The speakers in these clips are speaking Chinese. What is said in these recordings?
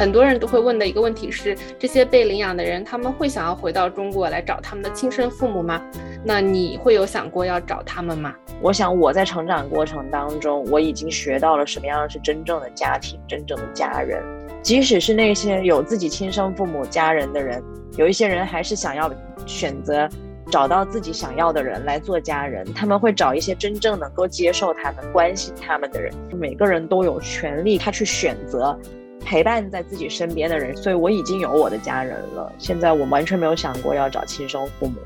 很多人都会问的一个问题是：这些被领养的人，他们会想要回到中国来找他们的亲生父母吗？那你会有想过要找他们吗？我想我在成长过程当中，我已经学到了什么样是真正的家庭，真正的家人。即使是那些有自己亲生父母家人的人，有一些人还是想要选择找到自己想要的人来做家人。他们会找一些真正能够接受他们、关心他们的人。每个人都有权利，他去选择陪伴在自己身边的人。所以我已经有我的家人了。现在我完全没有想过要找亲生父母。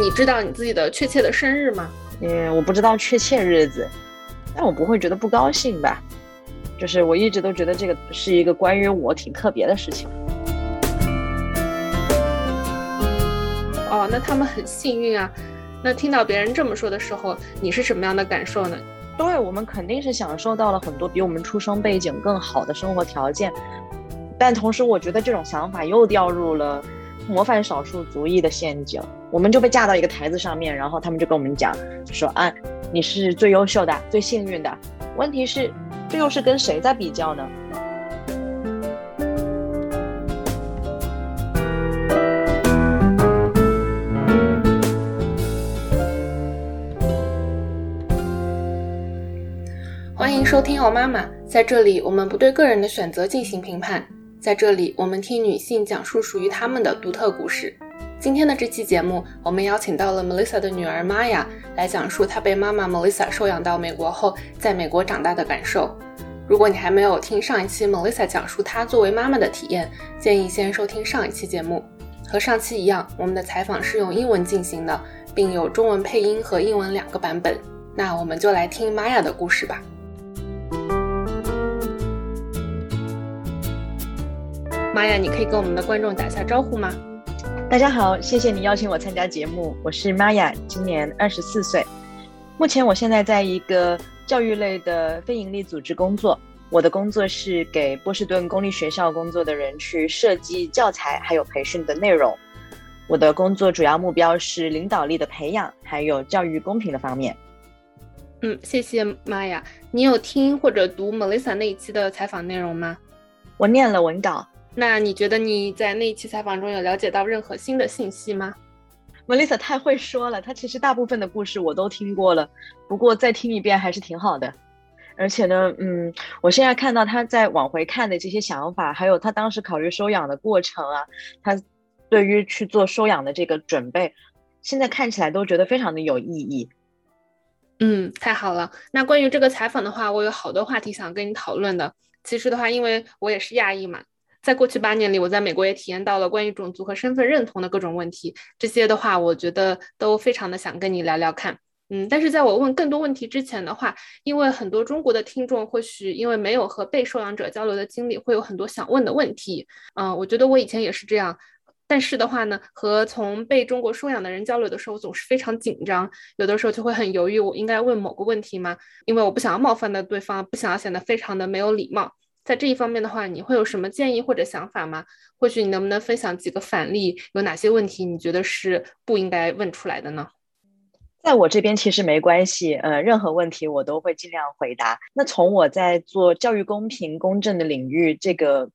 你知道你自己的确切的生日吗？嗯，我不知道确切日子。但我不会觉得不高兴吧？就是我一直都觉得这个是一个关于我挺特别的事情。哦，那他们很幸运啊。那听到别人这么说的时候，你是什么样的感受呢？对我们肯定是享受到了很多比我们出生背景更好的生活条件，但同时我觉得这种想法又掉入了模范少数族裔的陷阱。我们就被架到一个台子上面，然后他们就跟我们讲，说啊。你是最优秀的、最幸运的。问题是，这又是跟谁在比较呢？收听《哦妈妈》，在这里我们不对个人的选择进行评判，在这里我们听女性讲述属于她们的独特故事。今天的这期节目，我们邀请到了 Melissa 的女儿 Maya 来讲述她被妈妈 Melissa 收养到美国后，在美国长大的感受。如果你还没有听上一期 Melissa 讲述她作为妈妈的体验，建议先收听上一期节目。和上期一样，我们的采访是用英文进行的，并有中文配音和英文两个版本。那我们就来听 Maya 的故事吧。Maya，你可以跟我们的观众打下招呼吗？大家好，谢谢你邀请我参加节目。我是玛雅，今年二十四岁。目前我现在在一个教育类的非营利组织工作。我的工作是给波士顿公立学校工作的人去设计教材，还有培训的内容。我的工作主要目标是领导力的培养，还有教育公平的方面。嗯，谢谢玛雅。你有听或者读 Melissa 那一期的采访内容吗？我念了文稿。那你觉得你在那一期采访中有了解到任何新的信息吗？Melissa 太会说了，她其实大部分的故事我都听过了，不过再听一遍还是挺好的。而且呢，嗯，我现在看到她在往回看的这些想法，还有她当时考虑收养的过程啊，她对于去做收养的这个准备，现在看起来都觉得非常的有意义。嗯，太好了。那关于这个采访的话，我有好多话题想跟你讨论的。其实的话，因为我也是亚裔嘛。在过去八年里，我在美国也体验到了关于种族和身份认同的各种问题。这些的话，我觉得都非常的想跟你聊聊看。嗯，但是在我问更多问题之前的话，因为很多中国的听众或许因为没有和被收养者交流的经历，会有很多想问的问题。嗯，我觉得我以前也是这样，但是的话呢，和从被中国收养的人交流的时候，总是非常紧张，有的时候就会很犹豫，我应该问某个问题吗？因为我不想要冒犯到对方，不想要显得非常的没有礼貌。在这一方面的话，你会有什么建议或者想法吗？或许你能不能分享几个反例？有哪些问题你觉得是不应该问出来的呢？在我这边其实没关系，呃，任何问题我都会尽量回答。那从我在做教育公平公正的领域这个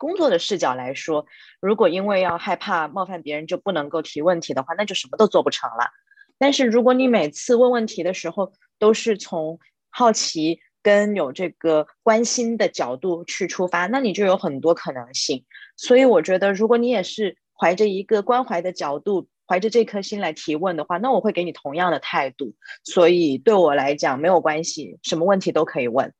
工作的视角来说，如果因为要害怕冒犯别人就不能够提问题的话，那就什么都做不成了。但是如果你每次问问题的时候都是从好奇。跟有这个关心的角度去出发，那你就有很多可能性。所以我觉得，如果你也是怀着一个关怀的角度，怀着这颗心来提问的话，那我会给你同样的态度。所以对我来讲没有关系，什么问题都可以问。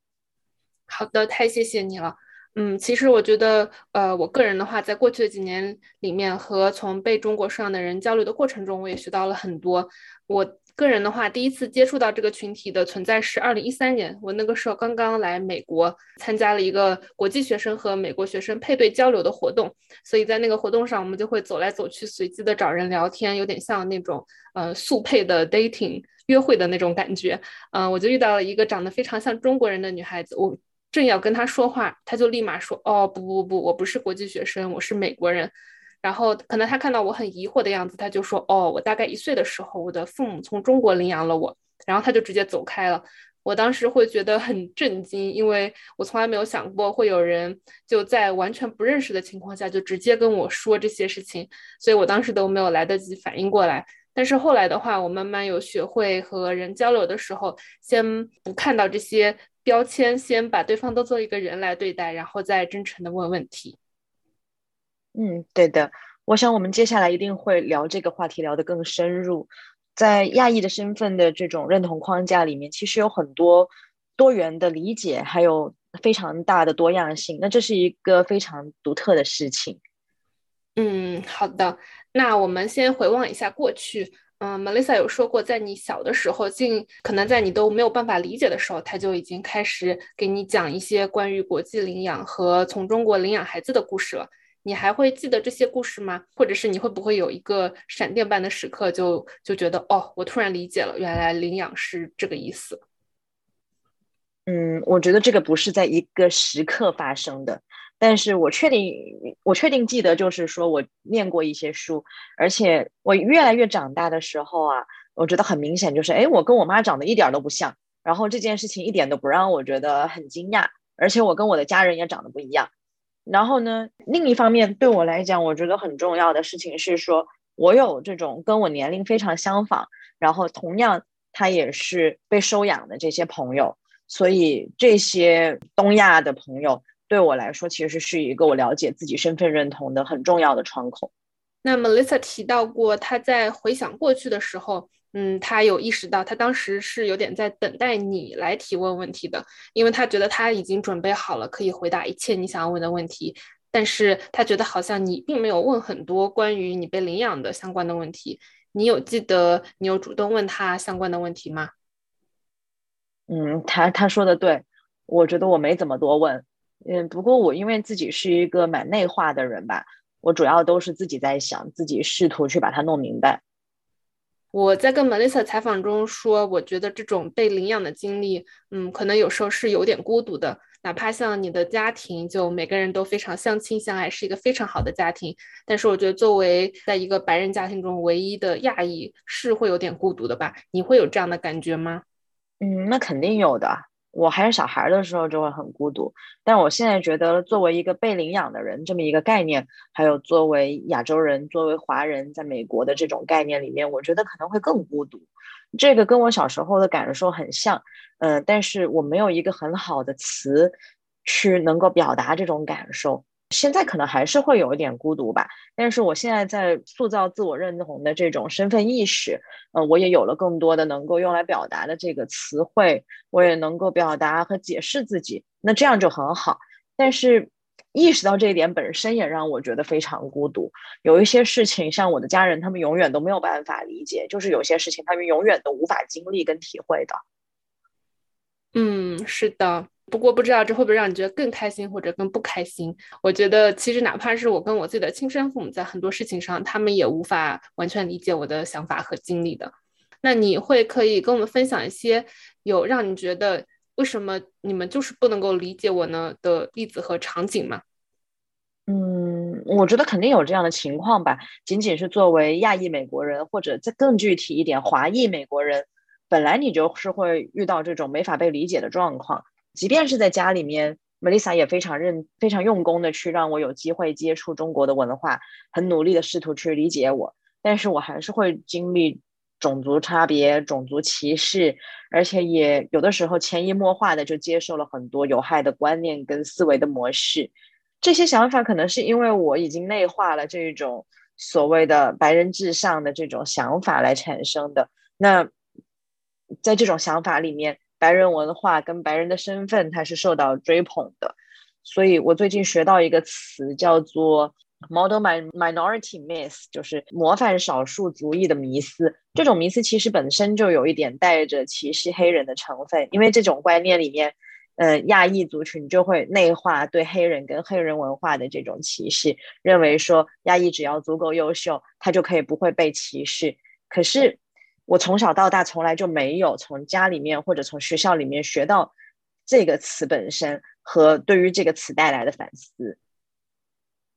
好的，太谢谢你了。嗯，其实我觉得，呃，我个人的话，在过去的几年里面和从被中国收养的人交流的过程中，我也学到了很多。我。个人的话，第一次接触到这个群体的存在是二零一三年，我那个时候刚刚来美国，参加了一个国际学生和美国学生配对交流的活动，所以在那个活动上，我们就会走来走去，随机的找人聊天，有点像那种呃速配的 dating 约会的那种感觉。嗯，我就遇到了一个长得非常像中国人的女孩子，我正要跟他说话，他就立马说：“哦，不不不，我不是国际学生，我是美国人。”然后可能他看到我很疑惑的样子，他就说：“哦，我大概一岁的时候，我的父母从中国领养了我。”然后他就直接走开了。我当时会觉得很震惊，因为我从来没有想过会有人就在完全不认识的情况下就直接跟我说这些事情，所以我当时都没有来得及反应过来。但是后来的话，我慢慢有学会和人交流的时候，先不看到这些标签，先把对方都做一个人来对待，然后再真诚的问问题。嗯，对的。我想我们接下来一定会聊这个话题，聊得更深入。在亚裔的身份的这种认同框架里面，其实有很多多元的理解，还有非常大的多样性。那这是一个非常独特的事情。嗯，好的。那我们先回望一下过去。嗯，Melissa 有说过，在你小的时候，尽可能在你都没有办法理解的时候，他就已经开始给你讲一些关于国际领养和从中国领养孩子的故事了。你还会记得这些故事吗？或者是你会不会有一个闪电般的时刻，就就觉得哦，我突然理解了，原来领养是这个意思。嗯，我觉得这个不是在一个时刻发生的，但是我确定，我确定记得，就是说我念过一些书，而且我越来越长大的时候啊，我觉得很明显，就是哎，我跟我妈长得一点都不像，然后这件事情一点都不让我觉得很惊讶，而且我跟我的家人也长得不一样。然后呢？另一方面，对我来讲，我觉得很重要的事情是说，我有这种跟我年龄非常相仿，然后同样他也是被收养的这些朋友，所以这些东亚的朋友对我来说，其实是一个我了解自己身份认同的很重要的窗口。那 Melissa 提到过，她在回想过去的时候。嗯，她有意识到，她当时是有点在等待你来提问问题的，因为她觉得她已经准备好了，可以回答一切你想要问的问题。但是他觉得好像你并没有问很多关于你被领养的相关的问题。你有记得你有主动问他相关的问题吗？嗯，他他说的对，我觉得我没怎么多问。嗯，不过我因为自己是一个蛮内化的人吧，我主要都是自己在想，自己试图去把它弄明白。我在跟 Melissa 采访中说，我觉得这种被领养的经历，嗯，可能有时候是有点孤独的。哪怕像你的家庭，就每个人都非常相亲相爱，是一个非常好的家庭。但是我觉得，作为在一个白人家庭中唯一的亚裔，是会有点孤独的吧？你会有这样的感觉吗？嗯，那肯定有的。我还是小孩的时候就会很孤独，但我现在觉得作为一个被领养的人这么一个概念，还有作为亚洲人、作为华人在美国的这种概念里面，我觉得可能会更孤独。这个跟我小时候的感受很像，嗯，但是我没有一个很好的词去能够表达这种感受。现在可能还是会有一点孤独吧，但是我现在在塑造自我认同的这种身份意识，呃，我也有了更多的能够用来表达的这个词汇，我也能够表达和解释自己，那这样就很好。但是意识到这一点本身也让我觉得非常孤独。有一些事情，像我的家人，他们永远都没有办法理解，就是有些事情他们永远都无法经历跟体会的。嗯，是的。不过不知道这会不会让你觉得更开心或者更不开心？我觉得其实哪怕是我跟我自己的亲生父母在很多事情上，他们也无法完全理解我的想法和经历的。那你会可以跟我们分享一些有让你觉得为什么你们就是不能够理解我呢的例子和场景吗？嗯，我觉得肯定有这样的情况吧。仅仅是作为亚裔美国人，或者再更具体一点，华裔美国人，本来你就是会遇到这种没法被理解的状况。即便是在家里面，Melissa 也非常认、非常用功的去让我有机会接触中国的文化，很努力的试图去理解我。但是我还是会经历种族差别、种族歧视，而且也有的时候潜移默化的就接受了很多有害的观念跟思维的模式。这些想法可能是因为我已经内化了这种所谓的白人至上的这种想法来产生的。那在这种想法里面。白人文化跟白人的身份，它是受到追捧的，所以我最近学到一个词叫做 “model minority myth”，就是模范少数族裔的迷思。这种迷思其实本身就有一点带着歧视黑人的成分，因为这种观念里面，呃，亚裔族群就会内化对黑人跟黑人文化的这种歧视，认为说亚裔只要足够优秀，他就可以不会被歧视。可是。我从小到大从来就没有从家里面或者从学校里面学到这个词本身和对于这个词带来的反思，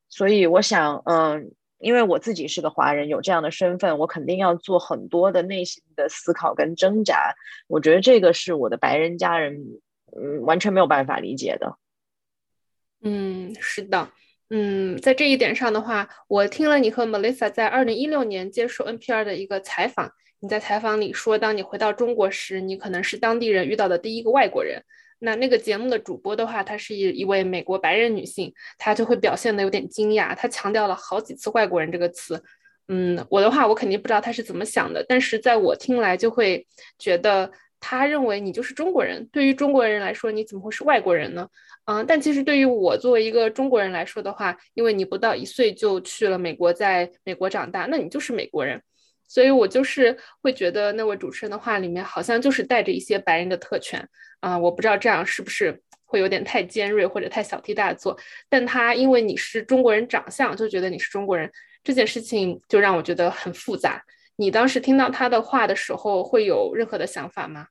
所以我想，嗯，因为我自己是个华人，有这样的身份，我肯定要做很多的内心的思考跟挣扎。我觉得这个是我的白人家人，嗯，完全没有办法理解的。嗯，是的，嗯，在这一点上的话，我听了你和 Melissa 在二零一六年接受 NPR 的一个采访，你在采访里说，当你回到中国时，你可能是当地人遇到的第一个外国人。那那个节目的主播的话，她是一一位美国白人女性，她就会表现的有点惊讶，她强调了好几次“外国人”这个词。嗯，我的话我肯定不知道她是怎么想的，但是在我听来就会觉得，她认为你就是中国人。对于中国人来说，你怎么会是外国人呢？嗯，但其实对于我作为一个中国人来说的话，因为你不到一岁就去了美国，在美国长大，那你就是美国人。所以我就是会觉得那位主持人的话里面好像就是带着一些白人的特权。啊，我不知道这样是不是会有点太尖锐或者太小题大做，但他因为你是中国人长相就觉得你是中国人，这件事情就让我觉得很复杂。你当时听到他的话的时候，会有任何的想法吗？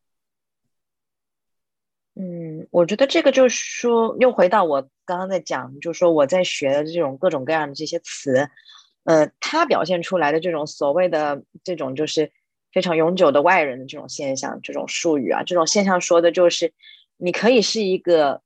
嗯，我觉得这个就是说，又回到我刚刚在讲，就是说我在学的这种各种各样的这些词，呃，他表现出来的这种所谓的这种就是。非常永久的外人的这种现象，这种术语啊，这种现象说的就是，你可以是一个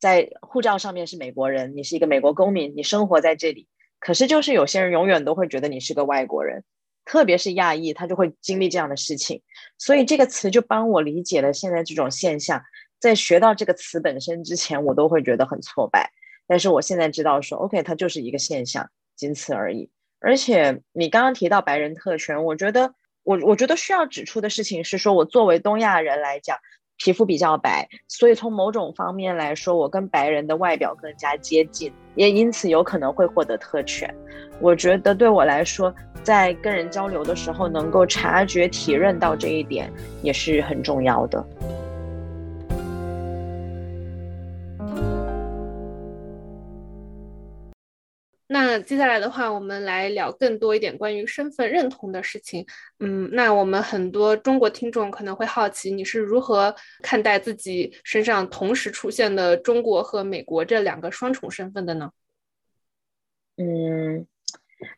在护照上面是美国人，你是一个美国公民，你生活在这里，可是就是有些人永远都会觉得你是个外国人，特别是亚裔，他就会经历这样的事情。所以这个词就帮我理解了现在这种现象。在学到这个词本身之前，我都会觉得很挫败，但是我现在知道说，OK，它就是一个现象，仅此而已。而且你刚刚提到白人特权，我觉得我我觉得需要指出的事情是说，我作为东亚人来讲，皮肤比较白，所以从某种方面来说，我跟白人的外表更加接近，也因此有可能会获得特权。我觉得对我来说，在跟人交流的时候，能够察觉、体认到这一点，也是很重要的。那接下来的话，我们来聊更多一点关于身份认同的事情。嗯，那我们很多中国听众可能会好奇，你是如何看待自己身上同时出现的中国和美国这两个双重身份的呢？嗯，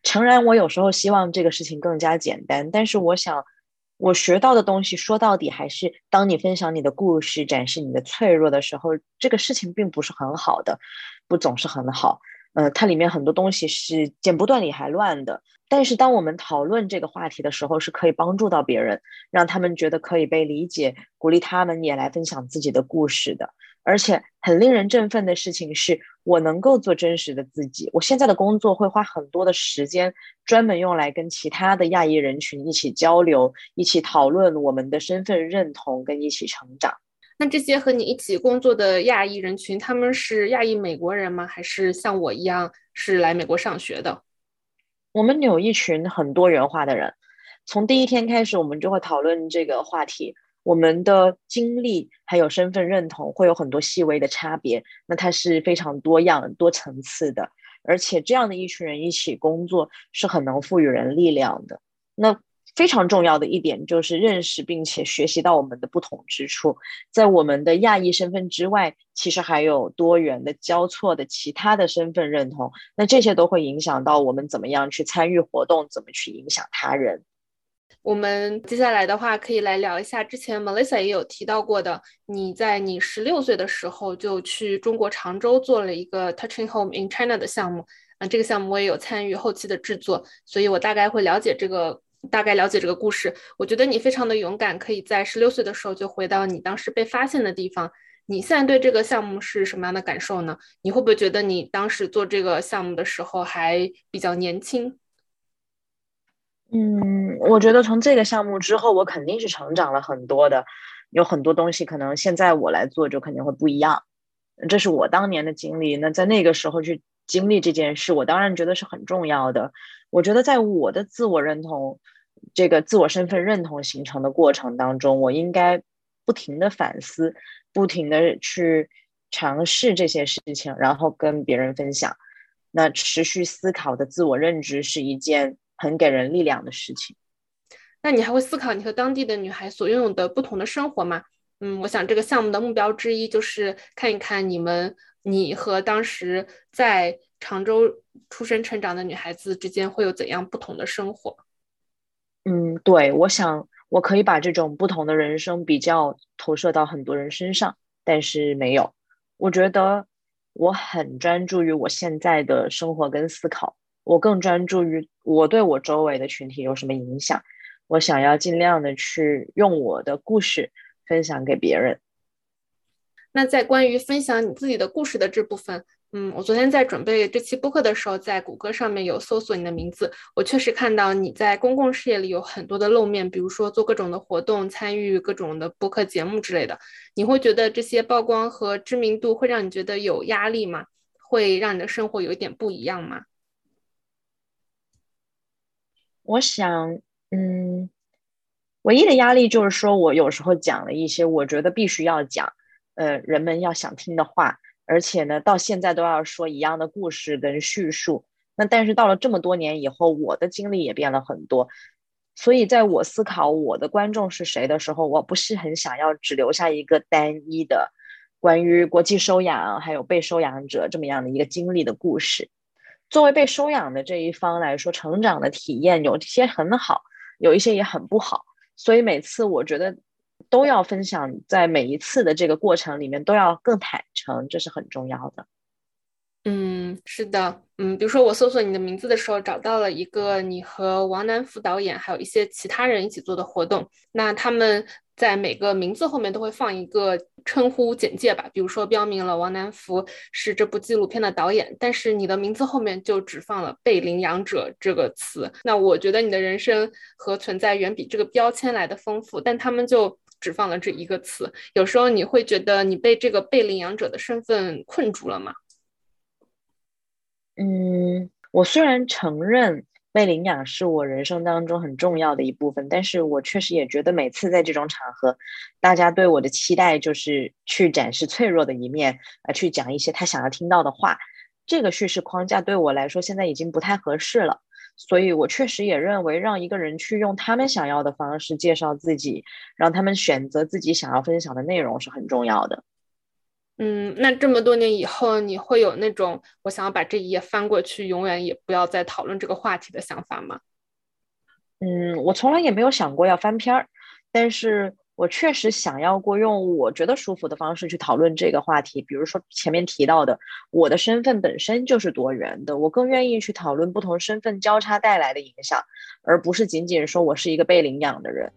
诚然，我有时候希望这个事情更加简单，但是我想，我学到的东西说到底还是，当你分享你的故事、展示你的脆弱的时候，这个事情并不是很好的，不总是很好。呃，它里面很多东西是剪不断理还乱的，但是当我们讨论这个话题的时候，是可以帮助到别人，让他们觉得可以被理解，鼓励他们也来分享自己的故事的。而且很令人振奋的事情是，我能够做真实的自己。我现在的工作会花很多的时间，专门用来跟其他的亚裔人群一起交流，一起讨论我们的身份认同，跟一起成长。那这些和你一起工作的亚裔人群，他们是亚裔美国人吗？还是像我一样是来美国上学的？我们有一群很多元化的人，从第一天开始，我们就会讨论这个话题。我们的经历还有身份认同会有很多细微的差别，那它是非常多样、多层次的。而且这样的一群人一起工作是很能赋予人力量的。那。非常重要的一点就是认识并且学习到我们的不同之处，在我们的亚裔身份之外，其实还有多元的交错的其他的身份认同，那这些都会影响到我们怎么样去参与活动，怎么去影响他人。我们接下来的话可以来聊一下，之前 Melissa 也有提到过的，你在你十六岁的时候就去中国常州做了一个 Touching Home in China 的项目，啊，这个项目我也有参与后期的制作，所以我大概会了解这个。大概了解这个故事，我觉得你非常的勇敢，可以在十六岁的时候就回到你当时被发现的地方。你现在对这个项目是什么样的感受呢？你会不会觉得你当时做这个项目的时候还比较年轻？嗯，我觉得从这个项目之后，我肯定是成长了很多的，有很多东西可能现在我来做就肯定会不一样。这是我当年的经历，那在那个时候去经历这件事，我当然觉得是很重要的。我觉得在我的自我认同。这个自我身份认同形成的过程当中，我应该不停的反思，不停的去尝试这些事情，然后跟别人分享。那持续思考的自我认知是一件很给人力量的事情。那你还会思考你和当地的女孩所拥有的不同的生活吗？嗯，我想这个项目的目标之一就是看一看你们，你和当时在常州出生成长的女孩子之间会有怎样不同的生活？嗯，对，我想我可以把这种不同的人生比较投射到很多人身上，但是没有。我觉得我很专注于我现在的生活跟思考，我更专注于我对我周围的群体有什么影响。我想要尽量的去用我的故事分享给别人。那在关于分享你自己的故事的这部分，嗯，我昨天在准备这期播客的时候，在谷歌上面有搜索你的名字，我确实看到你在公共事业里有很多的露面，比如说做各种的活动，参与各种的播客节目之类的。你会觉得这些曝光和知名度会让你觉得有压力吗？会让你的生活有一点不一样吗？我想，嗯，唯一的压力就是说我有时候讲了一些我觉得必须要讲。呃，人们要想听的话，而且呢，到现在都要说一样的故事跟叙述。那但是到了这么多年以后，我的经历也变了很多，所以在我思考我的观众是谁的时候，我不是很想要只留下一个单一的关于国际收养还有被收养者这么样的一个经历的故事。作为被收养的这一方来说，成长的体验有些很好，有一些也很不好。所以每次我觉得。都要分享，在每一次的这个过程里面，都要更坦诚，这是很重要的。嗯，是的，嗯，比如说我搜索你的名字的时候，找到了一个你和王南福导演还有一些其他人一起做的活动。那他们在每个名字后面都会放一个称呼简介吧，比如说标明了王南福是这部纪录片的导演，但是你的名字后面就只放了被领养者这个词。那我觉得你的人生和存在远比这个标签来的丰富，但他们就。只放了这一个词，有时候你会觉得你被这个被领养者的身份困住了吗？嗯，我虽然承认被领养是我人生当中很重要的一部分，但是我确实也觉得每次在这种场合，大家对我的期待就是去展示脆弱的一面，啊，去讲一些他想要听到的话，这个叙事框架对我来说现在已经不太合适了。所以，我确实也认为，让一个人去用他们想要的方式介绍自己，让他们选择自己想要分享的内容是很重要的。嗯，那这么多年以后，你会有那种我想要把这一页翻过去，永远也不要再讨论这个话题的想法吗？嗯，我从来也没有想过要翻篇儿，但是。我确实想要过用我觉得舒服的方式去讨论这个话题，比如说前面提到的，我的身份本身就是多元的，我更愿意去讨论不同身份交叉带来的影响，而不是仅仅说我是一个被领养的人，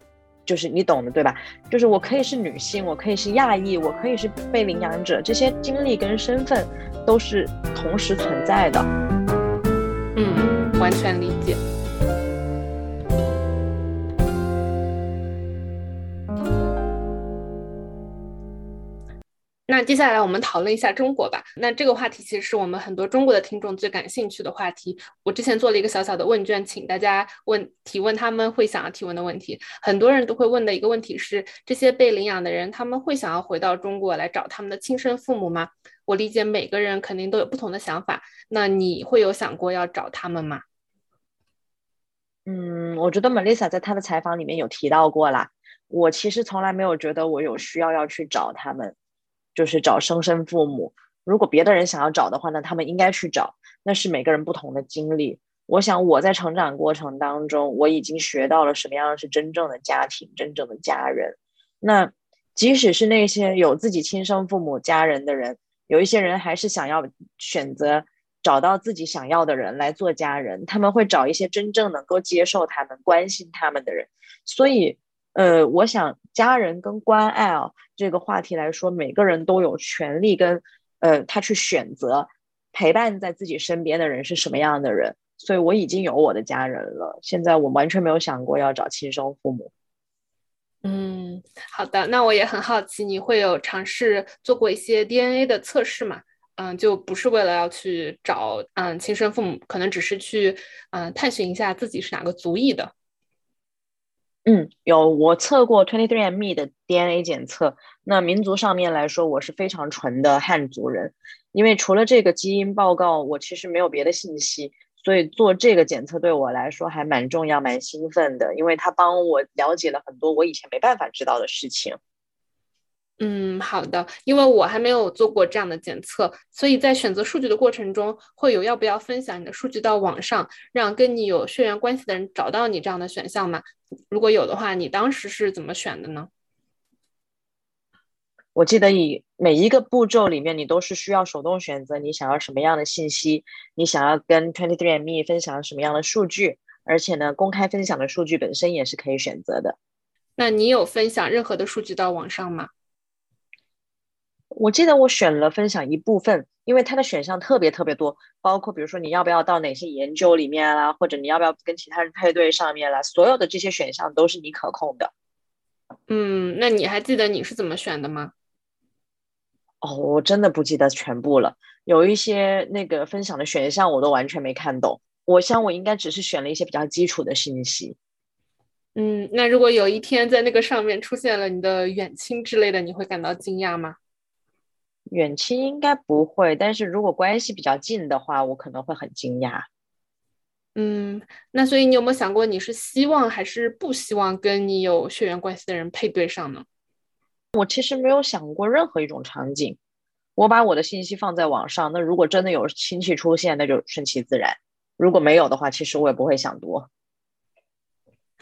就是你懂的对吧？就是我可以是女性，我可以是亚裔，我可以是被领养者，这些经历跟身份都是同时存在的。嗯，完全理解。那接下来我们讨论一下中国吧。那这个话题其实是我们很多中国的听众最感兴趣的话题。我之前做了一个小小的问卷，请大家问提问他们会想要提问的问题。很多人都会问的一个问题是：这些被领养的人，他们会想要回到中国来找他们的亲生父母吗？我理解每个人肯定都有不同的想法。那你会有想过要找他们吗？嗯，我觉得 Melissa 在她的采访里面有提到过啦。我其实从来没有觉得我有需要要去找他们。就是找生身父母。如果别的人想要找的话，那他们应该去找。那是每个人不同的经历。我想我在成长过程当中，我已经学到了什么样是真正的家庭、真正的家人。那即使是那些有自己亲生父母家人的人，有一些人还是想要选择找到自己想要的人来做家人。他们会找一些真正能够接受他们、关心他们的人。所以。呃，我想家人跟关爱啊这个话题来说，每个人都有权利跟呃他去选择陪伴在自己身边的人是什么样的人。所以我已经有我的家人了，现在我完全没有想过要找亲生父母。嗯，好的，那我也很好奇，你会有尝试做过一些 DNA 的测试吗？嗯，就不是为了要去找嗯亲生父母，可能只是去嗯探寻一下自己是哪个族裔的。嗯，有我测过 Twenty Three and Me 的 DNA 检测。那民族上面来说，我是非常纯的汉族人。因为除了这个基因报告，我其实没有别的信息，所以做这个检测对我来说还蛮重要、蛮兴奋的，因为它帮我了解了很多我以前没办法知道的事情。嗯，好的。因为我还没有做过这样的检测，所以在选择数据的过程中，会有要不要分享你的数据到网上，让跟你有血缘关系的人找到你这样的选项吗？如果有的话，你当时是怎么选的呢？我记得以每一个步骤里面，你都是需要手动选择你想要什么样的信息，你想要跟 Twenty Three and Me 分享什么样的数据，而且呢，公开分享的数据本身也是可以选择的。那你有分享任何的数据到网上吗？我记得我选了分享一部分，因为它的选项特别特别多，包括比如说你要不要到哪些研究里面啦，或者你要不要跟其他人配对上面啦，所有的这些选项都是你可控的。嗯，那你还记得你是怎么选的吗？哦，我真的不记得全部了，有一些那个分享的选项我都完全没看懂。我想我应该只是选了一些比较基础的信息。嗯，那如果有一天在那个上面出现了你的远亲之类的，你会感到惊讶吗？远亲应该不会，但是如果关系比较近的话，我可能会很惊讶。嗯，那所以你有没有想过，你是希望还是不希望跟你有血缘关系的人配对上呢？我其实没有想过任何一种场景。我把我的信息放在网上，那如果真的有亲戚出现，那就顺其自然；如果没有的话，其实我也不会想多。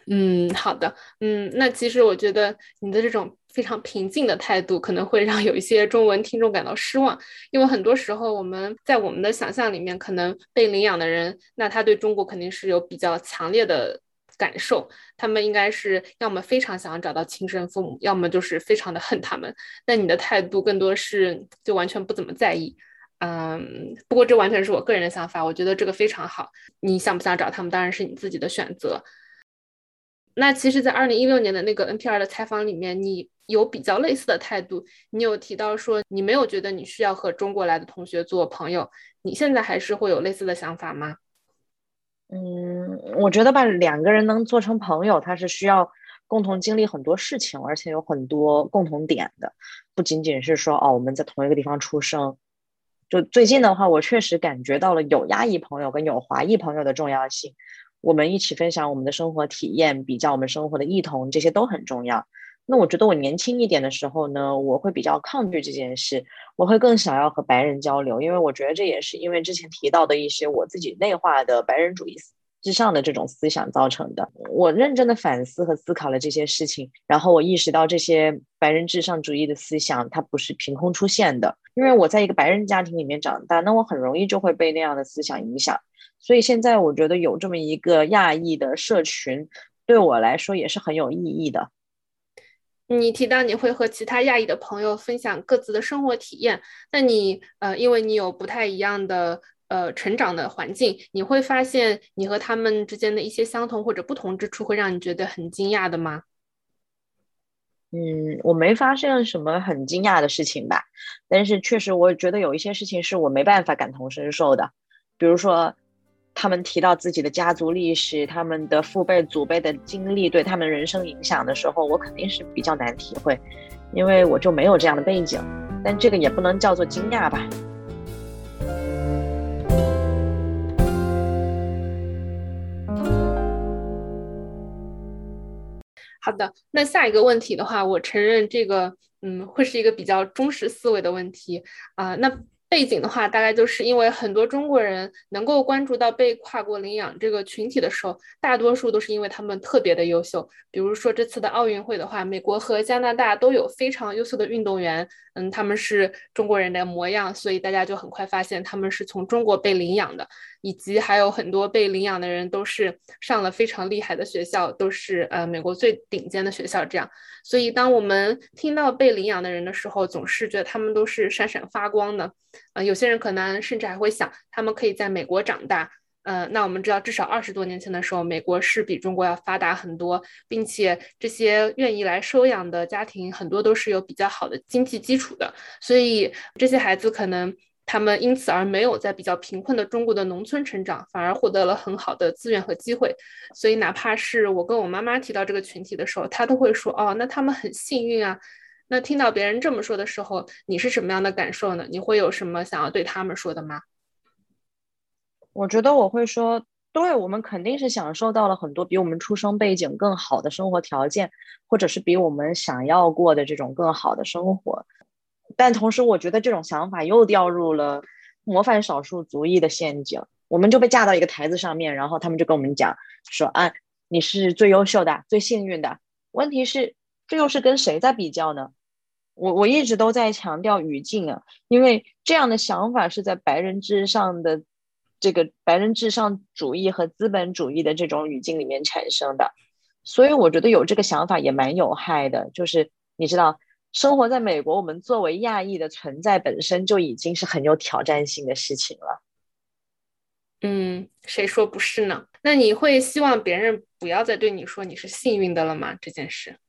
嗯，好的，嗯，那其实我觉得你的这种非常平静的态度，可能会让有一些中文听众感到失望，因为很多时候我们在我们的想象里面，可能被领养的人，那他对中国肯定是有比较强烈的感受，他们应该是要么非常想要找到亲生父母，要么就是非常的恨他们。那你的态度更多是就完全不怎么在意，嗯，不过这完全是我个人的想法，我觉得这个非常好。你想不想找他们，当然是你自己的选择。那其实，在二零一六年的那个 NPR 的采访里面，你有比较类似的态度。你有提到说，你没有觉得你需要和中国来的同学做朋友。你现在还是会有类似的想法吗？嗯，我觉得吧，两个人能做成朋友，他是需要共同经历很多事情，而且有很多共同点的，不仅仅是说哦，我们在同一个地方出生。就最近的话，我确实感觉到了有亚裔朋友跟有华裔朋友的重要性。我们一起分享我们的生活体验，比较我们生活的异同，这些都很重要。那我觉得我年轻一点的时候呢，我会比较抗拒这件事，我会更想要和白人交流，因为我觉得这也是因为之前提到的一些我自己内化的白人主义之上的这种思想造成的。我认真的反思和思考了这些事情，然后我意识到这些白人至上主义的思想它不是凭空出现的，因为我在一个白人家庭里面长大，那我很容易就会被那样的思想影响。所以现在我觉得有这么一个亚裔的社群，对我来说也是很有意义的。你提到你会和其他亚裔的朋友分享各自的生活体验，那你呃，因为你有不太一样的呃成长的环境，你会发现你和他们之间的一些相同或者不同之处，会让你觉得很惊讶的吗？嗯，我没发生什么很惊讶的事情吧，但是确实我觉得有一些事情是我没办法感同身受的，比如说。他们提到自己的家族历史，他们的父辈、祖辈的经历对他们人生影响的时候，我肯定是比较难体会，因为我就没有这样的背景。但这个也不能叫做惊讶吧。好的，那下一个问题的话，我承认这个，嗯，会是一个比较中式思维的问题啊。那背景的话，大概就是因为很多中国人能够关注到被跨国领养这个群体的时候，大多数都是因为他们特别的优秀。比如说这次的奥运会的话，美国和加拿大都有非常优秀的运动员，嗯，他们是中国人的模样，所以大家就很快发现他们是从中国被领养的。以及还有很多被领养的人都是上了非常厉害的学校，都是呃美国最顶尖的学校。这样，所以当我们听到被领养的人的时候，总是觉得他们都是闪闪发光的。呃，有些人可能甚至还会想，他们可以在美国长大。呃，那我们知道，至少二十多年前的时候，美国是比中国要发达很多，并且这些愿意来收养的家庭很多都是有比较好的经济基础的，所以这些孩子可能。他们因此而没有在比较贫困的中国的农村成长，反而获得了很好的资源和机会。所以，哪怕是我跟我妈妈提到这个群体的时候，她都会说：“哦，那他们很幸运啊。”那听到别人这么说的时候，你是什么样的感受呢？你会有什么想要对他们说的吗？我觉得我会说。对我们肯定是享受到了很多比我们出生背景更好的生活条件，或者是比我们想要过的这种更好的生活。但同时，我觉得这种想法又掉入了模范少数族裔的陷阱。我们就被架到一个台子上面，然后他们就跟我们讲说：“啊，你是最优秀的、最幸运的。”问题是，这又是跟谁在比较呢？我我一直都在强调语境啊，因为这样的想法是在白人至上的这个白人至上主义和资本主义的这种语境里面产生的，所以我觉得有这个想法也蛮有害的。就是你知道，生活在美国，我们作为亚裔的存在本身就已经是很有挑战性的事情了。嗯，谁说不是呢？那你会希望别人不要再对你说你是幸运的了吗？这件事？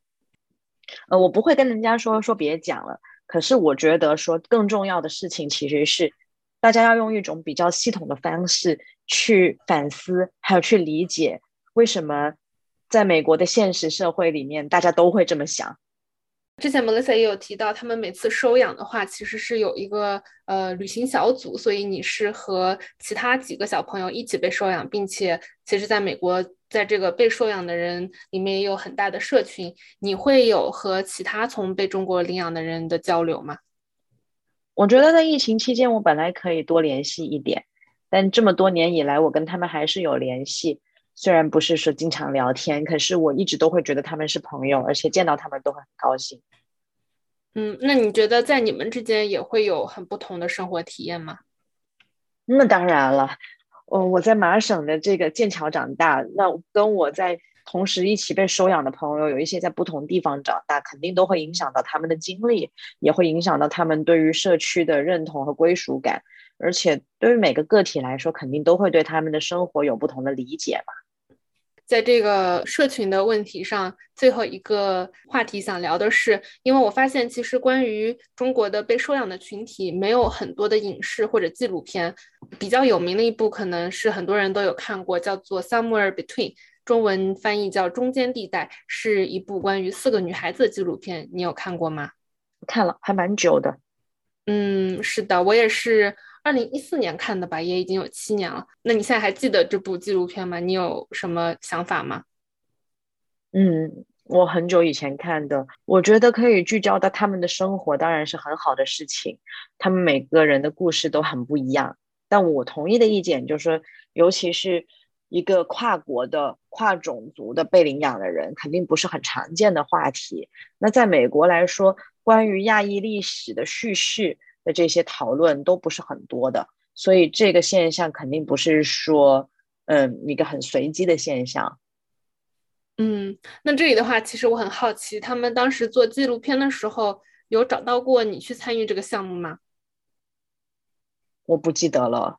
呃，我不会跟人家说说别讲了。可是我觉得说更重要的事情其实是，大家要用一种比较系统的方式去反思，还有去理解为什么在美国的现实社会里面，大家都会这么想。之前 Melissa 也有提到，他们每次收养的话，其实是有一个呃旅行小组，所以你是和其他几个小朋友一起被收养，并且其实在美国，在这个被收养的人里面也有很大的社群。你会有和其他从被中国领养的人的交流吗？我觉得在疫情期间，我本来可以多联系一点，但这么多年以来，我跟他们还是有联系。虽然不是说经常聊天，可是我一直都会觉得他们是朋友，而且见到他们都会很高兴。嗯，那你觉得在你们之间也会有很不同的生活体验吗？那当然了，哦，我在麻省的这个剑桥长大，那跟我在同时一起被收养的朋友，有一些在不同地方长大，肯定都会影响到他们的经历，也会影响到他们对于社区的认同和归属感，而且对于每个个体来说，肯定都会对他们的生活有不同的理解嘛。在这个社群的问题上，最后一个话题想聊的是，因为我发现其实关于中国的被收养的群体，没有很多的影视或者纪录片。比较有名的一部可能是很多人都有看过，叫做《Somewhere Between》，中文翻译叫《中间地带》，是一部关于四个女孩子的纪录片。你有看过吗？看了，还蛮久的。嗯，是的，我也是。二零一四年看的吧，也已经有七年了。那你现在还记得这部纪录片吗？你有什么想法吗？嗯，我很久以前看的，我觉得可以聚焦到他们的生活，当然是很好的事情。他们每个人的故事都很不一样，但我同意的意见就是说，尤其是一个跨国的、跨种族的被领养的人，肯定不是很常见的话题。那在美国来说，关于亚裔历史的叙事。的这些讨论都不是很多的，所以这个现象肯定不是说，嗯，一个很随机的现象。嗯，那这里的话，其实我很好奇，他们当时做纪录片的时候，有找到过你去参与这个项目吗？我不记得了。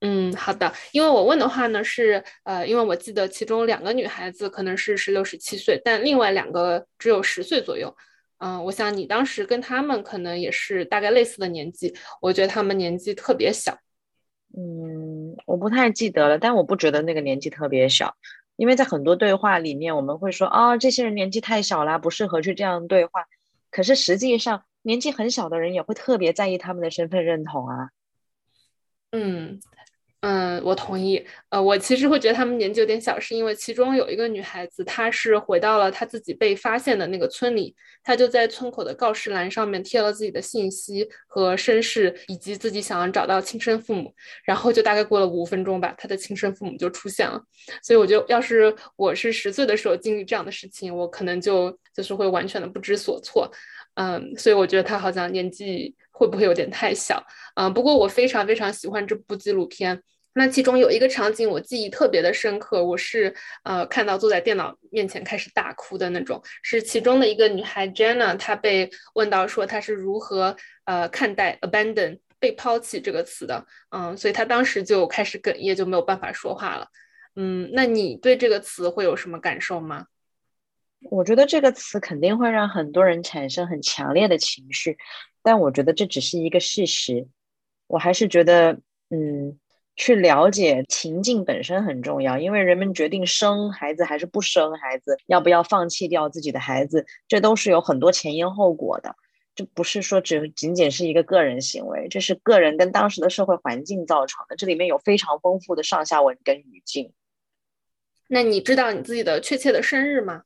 嗯，好的，因为我问的话呢，是呃，因为我记得其中两个女孩子可能是十六、十七岁，但另外两个只有十岁左右。嗯，我想你当时跟他们可能也是大概类似的年纪，我觉得他们年纪特别小。嗯，我不太记得了，但我不觉得那个年纪特别小，因为在很多对话里面，我们会说啊，这些人年纪太小啦，不适合去这样对话。可是实际上，年纪很小的人也会特别在意他们的身份认同啊。嗯。嗯，我同意。呃，我其实会觉得他们年纪有点小，是因为其中有一个女孩子，她是回到了她自己被发现的那个村里，她就在村口的告示栏上面贴了自己的信息和身世，以及自己想要找到亲生父母。然后就大概过了五分钟吧，她的亲生父母就出现了。所以我觉得，要是我是十岁的时候经历这样的事情，我可能就就是会完全的不知所措。嗯，所以我觉得她好像年纪会不会有点太小？嗯，不过我非常非常喜欢这部纪录片。那其中有一个场景我记忆特别的深刻，我是呃看到坐在电脑面前开始大哭的那种，是其中的一个女孩 Jenna，她被问到说她是如何呃看待 abandon 被抛弃这个词的，嗯，所以她当时就开始哽咽，就没有办法说话了。嗯，那你对这个词会有什么感受吗？我觉得这个词肯定会让很多人产生很强烈的情绪，但我觉得这只是一个事实。我还是觉得，嗯。去了解情境本身很重要，因为人们决定生孩子还是不生孩子，要不要放弃掉自己的孩子，这都是有很多前因后果的。这不是说只仅仅是一个个人行为，这是个人跟当时的社会环境造成的。这里面有非常丰富的上下文跟语境。那你知道你自己的确切的生日吗？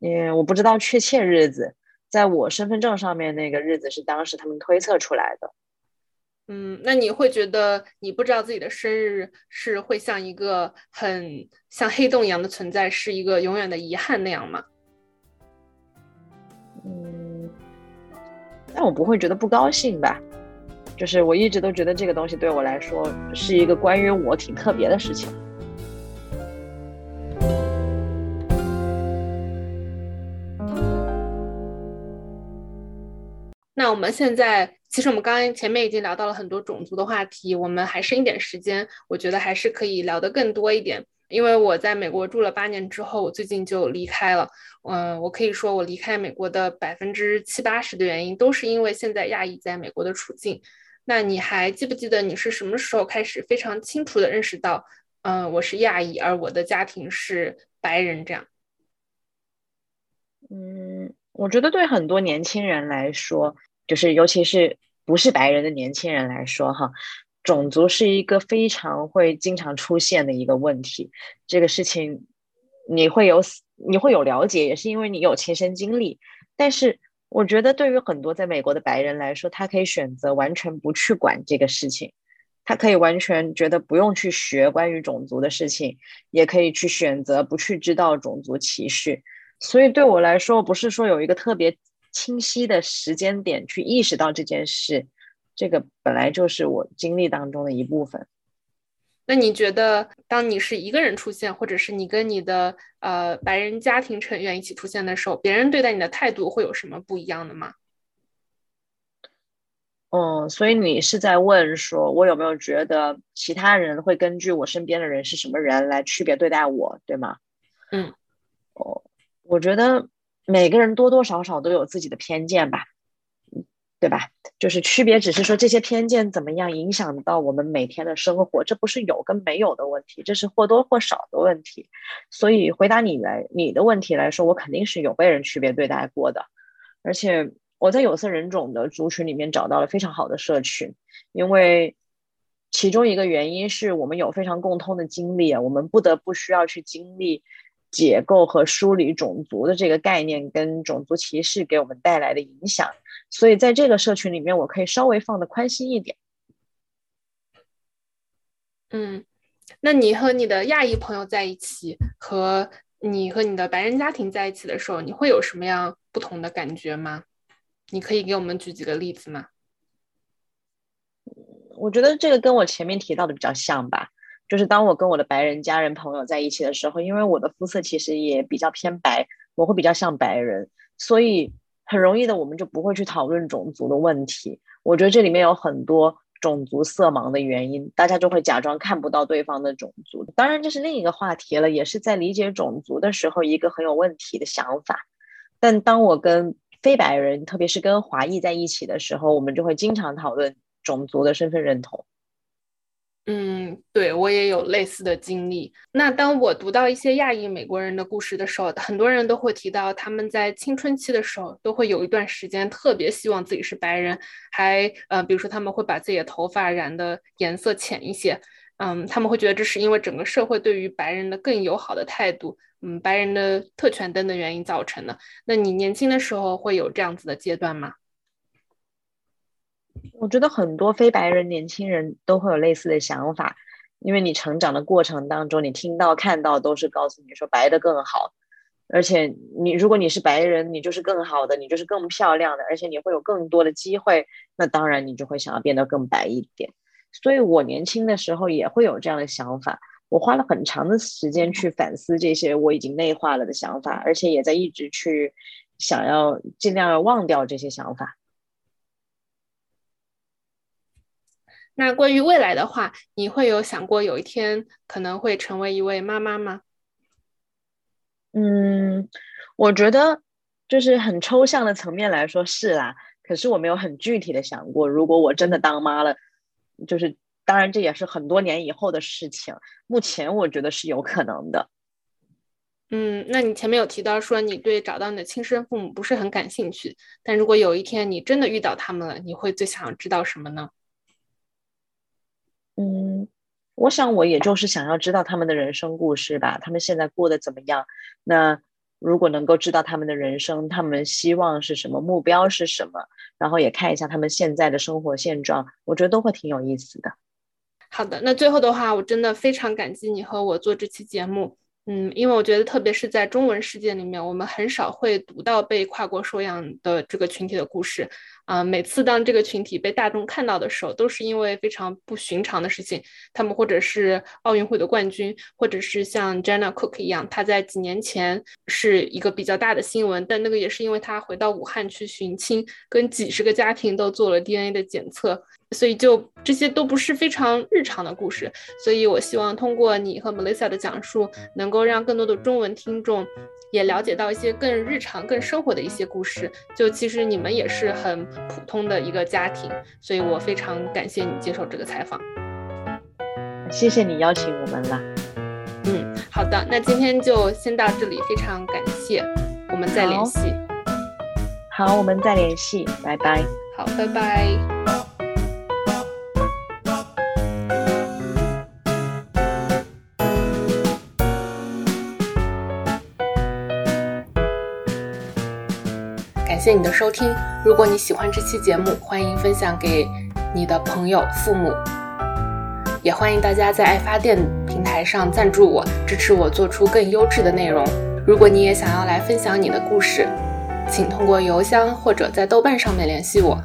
嗯，我不知道确切日子，在我身份证上面那个日子是当时他们推测出来的。嗯，那你会觉得你不知道自己的生日是会像一个很像黑洞一样的存在，是一个永远的遗憾那样吗？嗯，但我不会觉得不高兴吧？就是我一直都觉得这个东西对我来说是一个关于我挺特别的事情。我们现在，其实我们刚刚前面已经聊到了很多种族的话题，我们还剩一点时间，我觉得还是可以聊得更多一点。因为我在美国住了八年之后，我最近就离开了。嗯，我可以说我离开美国的百分之七八十的原因，都是因为现在亚裔在美国的处境。那你还记不记得你是什么时候开始非常清楚的认识到，嗯，我是亚裔，而我的家庭是白人这样？嗯，我觉得对很多年轻人来说。就是尤其是不是白人的年轻人来说，哈，种族是一个非常会经常出现的一个问题。这个事情你会有你会有了解，也是因为你有亲身经历。但是我觉得，对于很多在美国的白人来说，他可以选择完全不去管这个事情，他可以完全觉得不用去学关于种族的事情，也可以去选择不去知道种族歧视。所以对我来说，不是说有一个特别。清晰的时间点去意识到这件事，这个本来就是我经历当中的一部分。那你觉得，当你是一个人出现，或者是你跟你的呃白人家庭成员一起出现的时候，别人对待你的态度会有什么不一样的吗？嗯，所以你是在问说，我有没有觉得其他人会根据我身边的人是什么人来区别对待我，对吗？嗯，哦，我觉得。每个人多多少少都有自己的偏见吧，对吧？就是区别，只是说这些偏见怎么样影响到我们每天的生活，这不是有跟没有的问题，这是或多或少的问题。所以回答你来你的问题来说，我肯定是有被人区别对待过的，而且我在有色人种的族群里面找到了非常好的社群，因为其中一个原因是我们有非常共通的经历，我们不得不需要去经历。解构和梳理种族的这个概念跟种族歧视给我们带来的影响，所以在这个社群里面，我可以稍微放的宽心一点。嗯，那你和你的亚裔朋友在一起，和你和你的白人家庭在一起的时候，你会有什么样不同的感觉吗？你可以给我们举几个例子吗？我觉得这个跟我前面提到的比较像吧。就是当我跟我的白人家人朋友在一起的时候，因为我的肤色其实也比较偏白，我会比较像白人，所以很容易的我们就不会去讨论种族的问题。我觉得这里面有很多种族色盲的原因，大家就会假装看不到对方的种族。当然这是另一个话题了，也是在理解种族的时候一个很有问题的想法。但当我跟非白人，特别是跟华裔在一起的时候，我们就会经常讨论种族的身份认同。嗯，对我也有类似的经历。那当我读到一些亚裔美国人的故事的时候，很多人都会提到他们在青春期的时候都会有一段时间特别希望自己是白人，还呃，比如说他们会把自己的头发染的颜色浅一些，嗯，他们会觉得这是因为整个社会对于白人的更友好的态度，嗯，白人的特权等等原因造成的。那你年轻的时候会有这样子的阶段吗？我觉得很多非白人年轻人都会有类似的想法，因为你成长的过程当中，你听到看到都是告诉你说白的更好，而且你如果你是白人，你就是更好的，你就是更漂亮的，而且你会有更多的机会，那当然你就会想要变得更白一点。所以我年轻的时候也会有这样的想法，我花了很长的时间去反思这些我已经内化了的想法，而且也在一直去想要尽量要忘掉这些想法。那关于未来的话，你会有想过有一天可能会成为一位妈妈吗？嗯，我觉得就是很抽象的层面来说是啦，可是我没有很具体的想过，如果我真的当妈了，就是当然这也是很多年以后的事情。目前我觉得是有可能的。嗯，那你前面有提到说你对找到你的亲生父母不是很感兴趣，但如果有一天你真的遇到他们了，你会最想知道什么呢？嗯，我想我也就是想要知道他们的人生故事吧，他们现在过得怎么样？那如果能够知道他们的人生，他们希望是什么，目标是什么，然后也看一下他们现在的生活现状，我觉得都会挺有意思的。好的，那最后的话，我真的非常感激你和我做这期节目。嗯，因为我觉得，特别是在中文世界里面，我们很少会读到被跨国收养的这个群体的故事。啊，每次当这个群体被大众看到的时候，都是因为非常不寻常的事情。他们或者是奥运会的冠军，或者是像 Jenna Cook 一样，他在几年前是一个比较大的新闻，但那个也是因为他回到武汉去寻亲，跟几十个家庭都做了 DNA 的检测。所以，就这些都不是非常日常的故事。所以我希望通过你和 Melissa 的讲述，能够让更多的中文听众也了解到一些更日常、更生活的一些故事。就其实你们也是很普通的一个家庭。所以我非常感谢你接受这个采访。谢谢你邀请我们了。嗯，好的，那今天就先到这里，非常感谢，我们再联系。好，我们再联系，拜拜。好，拜拜。谢你的收听。如果你喜欢这期节目，欢迎分享给你的朋友、父母，也欢迎大家在爱发电平台上赞助我，支持我做出更优质的内容。如果你也想要来分享你的故事，请通过邮箱或者在豆瓣上面联系我。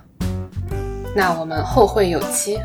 那我们后会有期。